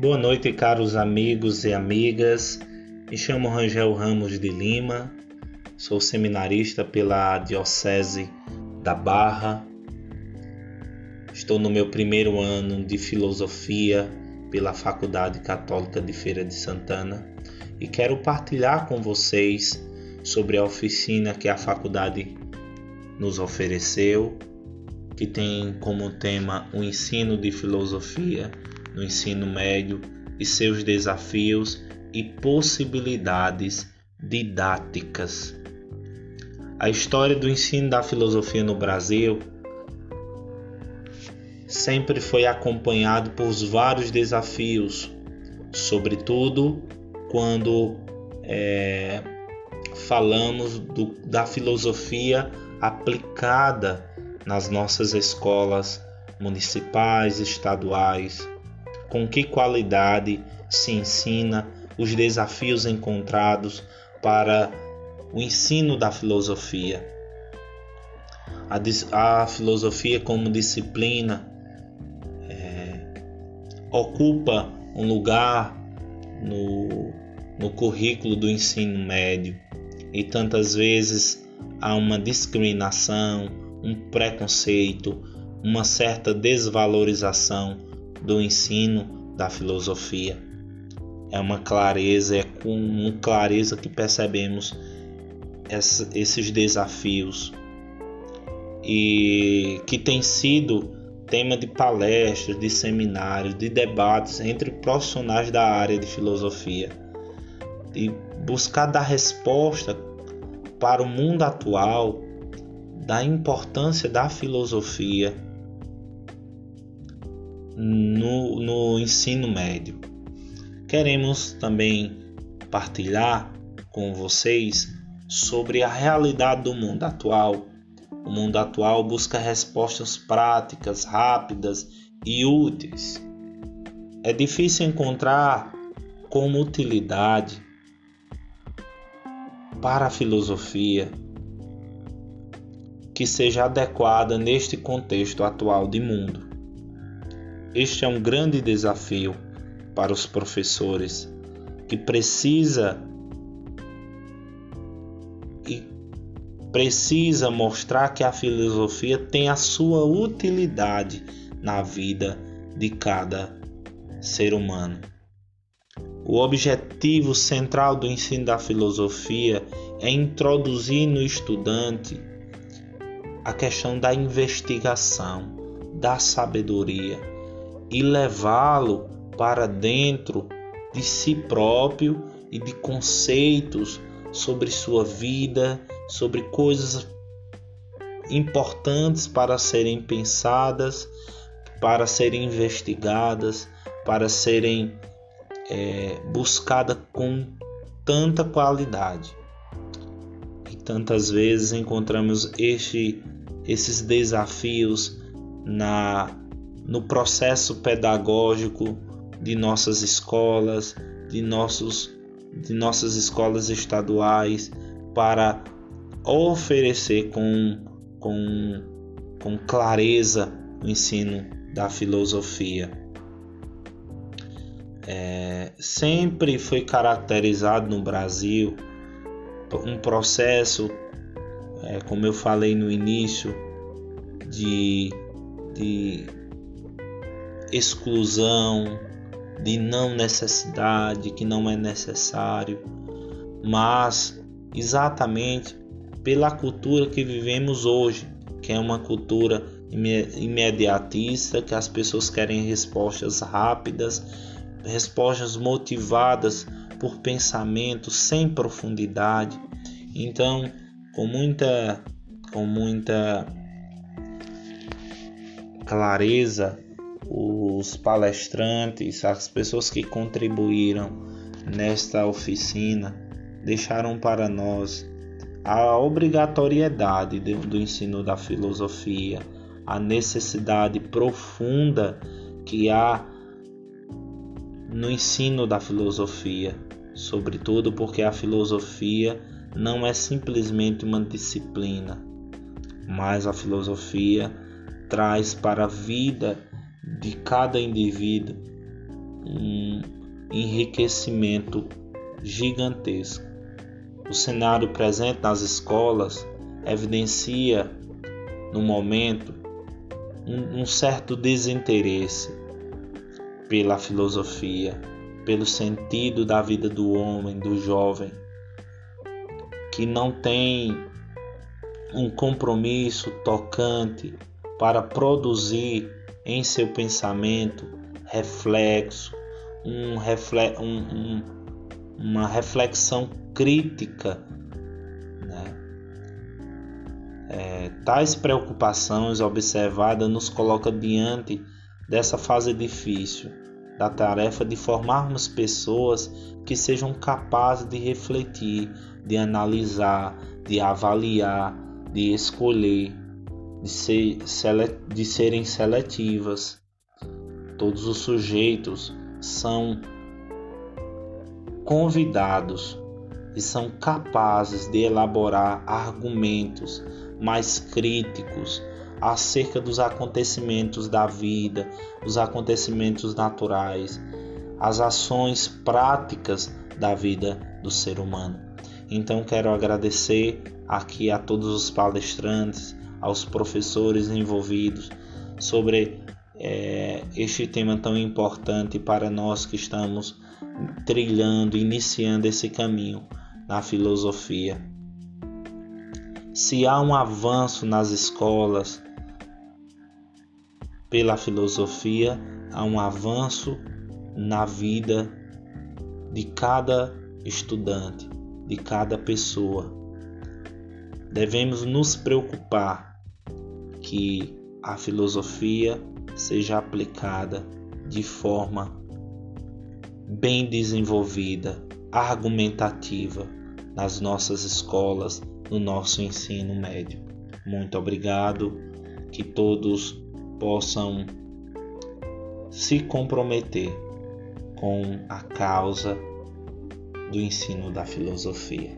Boa noite, caros amigos e amigas. Me chamo Rangel Ramos de Lima, sou seminarista pela Diocese da Barra. Estou no meu primeiro ano de filosofia pela Faculdade Católica de Feira de Santana e quero partilhar com vocês sobre a oficina que a faculdade nos ofereceu, que tem como tema o ensino de filosofia no ensino médio e seus desafios e possibilidades didáticas. A história do ensino da filosofia no Brasil sempre foi acompanhado por vários desafios, sobretudo quando é, falamos do, da filosofia aplicada nas nossas escolas municipais, estaduais, com que qualidade se ensina os desafios encontrados para o ensino da filosofia. A, a filosofia, como disciplina, é, ocupa um lugar no, no currículo do ensino médio e tantas vezes há uma discriminação, um preconceito, uma certa desvalorização do ensino da filosofia. É uma clareza, é com clareza que percebemos esses desafios e que tem sido tema de palestras, de seminários, de debates entre profissionais da área de filosofia e buscar dar resposta para o mundo atual da importância da filosofia no, no ensino médio. Queremos também partilhar com vocês sobre a realidade do mundo atual. O mundo atual busca respostas práticas, rápidas e úteis. É difícil encontrar como utilidade para a filosofia que seja adequada neste contexto atual de mundo. Este é um grande desafio para os professores que precisa e precisa mostrar que a filosofia tem a sua utilidade na vida de cada ser humano. O objetivo central do ensino da filosofia é introduzir no estudante a questão da investigação, da sabedoria e levá-lo para dentro de si próprio e de conceitos sobre sua vida, sobre coisas importantes para serem pensadas, para serem investigadas, para serem é, buscadas com tanta qualidade. E tantas vezes encontramos este, esses desafios na no processo pedagógico de nossas escolas, de, nossos, de nossas escolas estaduais, para oferecer com, com, com clareza o ensino da filosofia. É, sempre foi caracterizado no Brasil um processo, é, como eu falei no início, de, de exclusão, de não necessidade, que não é necessário, mas exatamente pela cultura que vivemos hoje, que é uma cultura imediatista, que as pessoas querem respostas rápidas, respostas motivadas por pensamentos sem profundidade. Então, com muita com muita clareza, os palestrantes, as pessoas que contribuíram nesta oficina deixaram para nós a obrigatoriedade do ensino da filosofia, a necessidade profunda que há no ensino da filosofia, sobretudo porque a filosofia não é simplesmente uma disciplina, mas a filosofia traz para a vida de cada indivíduo um enriquecimento gigantesco. O cenário presente nas escolas evidencia, no momento, um, um certo desinteresse pela filosofia, pelo sentido da vida do homem, do jovem, que não tem um compromisso tocante para produzir em seu pensamento reflexo, um, refle um, um, uma reflexão crítica. Né? É, tais preocupações observadas nos coloca diante dessa fase difícil da tarefa de formarmos pessoas que sejam capazes de refletir, de analisar, de avaliar, de escolher, de, ser, de serem seletivas. Todos os sujeitos são convidados e são capazes de elaborar argumentos mais críticos acerca dos acontecimentos da vida, os acontecimentos naturais, as ações práticas da vida do ser humano. Então quero agradecer aqui a todos os palestrantes, aos professores envolvidos sobre é, este tema tão importante para nós que estamos trilhando, iniciando esse caminho na filosofia. Se há um avanço nas escolas pela filosofia, há um avanço na vida de cada estudante, de cada pessoa. Devemos nos preocupar que a filosofia seja aplicada de forma bem desenvolvida, argumentativa nas nossas escolas, no nosso ensino médio. Muito obrigado, que todos possam se comprometer com a causa do ensino da filosofia.